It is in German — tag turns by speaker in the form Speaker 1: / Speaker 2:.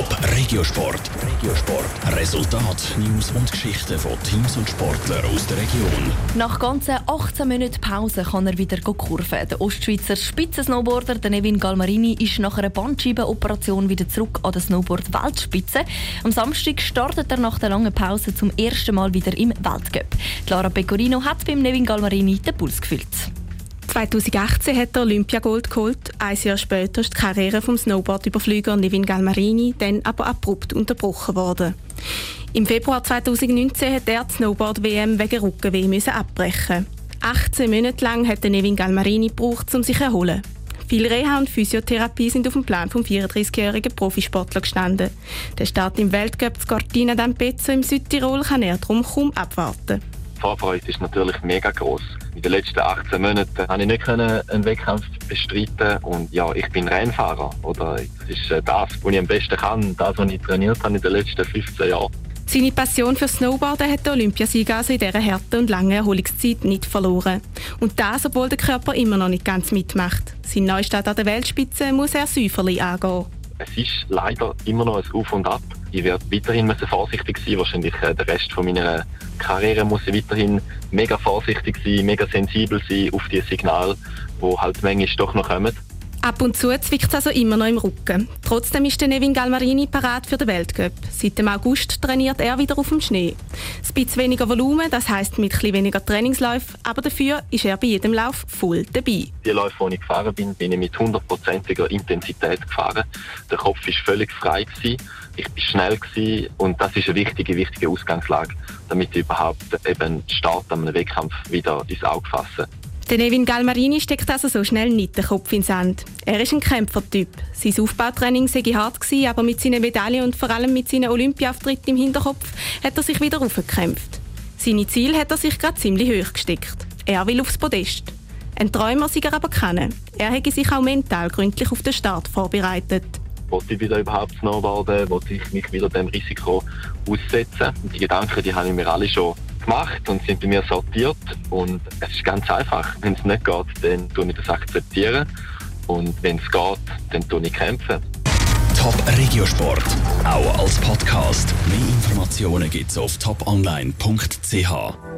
Speaker 1: Top Regiosport. Regiosport. Resultat, News und Geschichten von Teams und Sportlern aus der Region.
Speaker 2: Nach ganzen 18 Minuten Pause kann er wieder kurven. Der Ostschweizer Spitzensnowboarder Nevin Galmarini ist nach einer Bandscheibenoperation wieder zurück an der Snowboard-Weltspitze. Am Samstag startet er nach der langen Pause zum ersten Mal wieder im Weltcup. Lara Pecorino hat beim Nevin Galmarini den Puls gefühlt.
Speaker 3: 2018 hat er Olympiagold geholt. Ein Jahr später ist die Karriere vom Snowboard-Überflüger Nevin Galmarini dann aber abrupt unterbrochen worden. Im Februar 2019 hat er die Snowboard-WM wegen Rückenweh abbrechen 18 Monate lang hat Nevin Galmarini gebraucht, um sich zu erholen. Viel Reha und Physiotherapie sind auf dem Plan vom 34-jährigen Profisportler gestanden. Der Start im Weltcup Cortina d'Ampezzo im Südtirol kann er darum kaum abwarten.
Speaker 4: Die Vorfreude ist natürlich mega groß. In den letzten 18 Monaten konnte ich nicht einen Wettkampf bestreiten und ja, ich bin Rennfahrer. Oder das ist äh, das, was ich am besten kann, das, was ich trainiert habe in den letzten 15 Jahren.
Speaker 3: Seine Passion für Snowboarden hat der Olympiasieger also in dieser harten und langen Erholungszeit nicht verloren. Und das, obwohl der Körper immer noch nicht ganz mitmacht. Sein Neustart an der Weltspitze muss er säuferlich angehen.
Speaker 4: Es ist leider immer noch ein Auf und Ab. Ich werde weiterhin vorsichtig sein. Wahrscheinlich äh, der Rest von meiner Karriere muss ich weiterhin mega vorsichtig sein, mega sensibel sein auf die Signale, die halt manchmal doch noch kommen.
Speaker 3: Ab und zu zwickt es also immer noch im Rücken. Trotzdem ist der Nevin Galmarini parat für den Weltcup. Seit dem August trainiert er wieder auf dem Schnee. Ein bisschen weniger Volumen, das heißt mit etwas weniger Trainingsläufen, aber dafür ist er bei jedem Lauf voll dabei.
Speaker 4: Die Läufe, die ich gefahren bin, bin ich mit hundertprozentiger Intensität gefahren. Der Kopf war völlig frei. Gewesen. Ich war schnell gewesen und das ist eine wichtige, wichtige Ausgangslage, damit ich überhaupt eben den Start an einem Wettkampf wieder ins Auge fasse.
Speaker 3: Der Nevin Galmarini steckt also so schnell nicht den Kopf ins Sand. Er ist ein Kämpfertyp. Sein Aufbautraining sei hart gewesen, aber mit seinen Medaillen und vor allem mit seinen Olympiauftritten im Hinterkopf hat er sich wieder aufgekämpft. Seine Ziele hat er sich gerade ziemlich hoch gesteckt. Er will aufs Podest. Ein Träumer sei er aber kennen. Er hätte sich auch mental gründlich auf den Start vorbereitet.
Speaker 4: Wollte ich wieder überhaupt snowboarden? Wollte ich mich wieder dem Risiko aussetzen? Die Gedanken, die habe ich mir alle schon gemacht und sind bei mir sortiert. Und es ist ganz einfach. Wenn es nicht geht, dann tue ich das akzeptieren. Und wenn es geht, dann tue ich kämpfen.
Speaker 1: Top Regiosport, auch als Podcast. Mehr Informationen gibt es auf toponline.ch.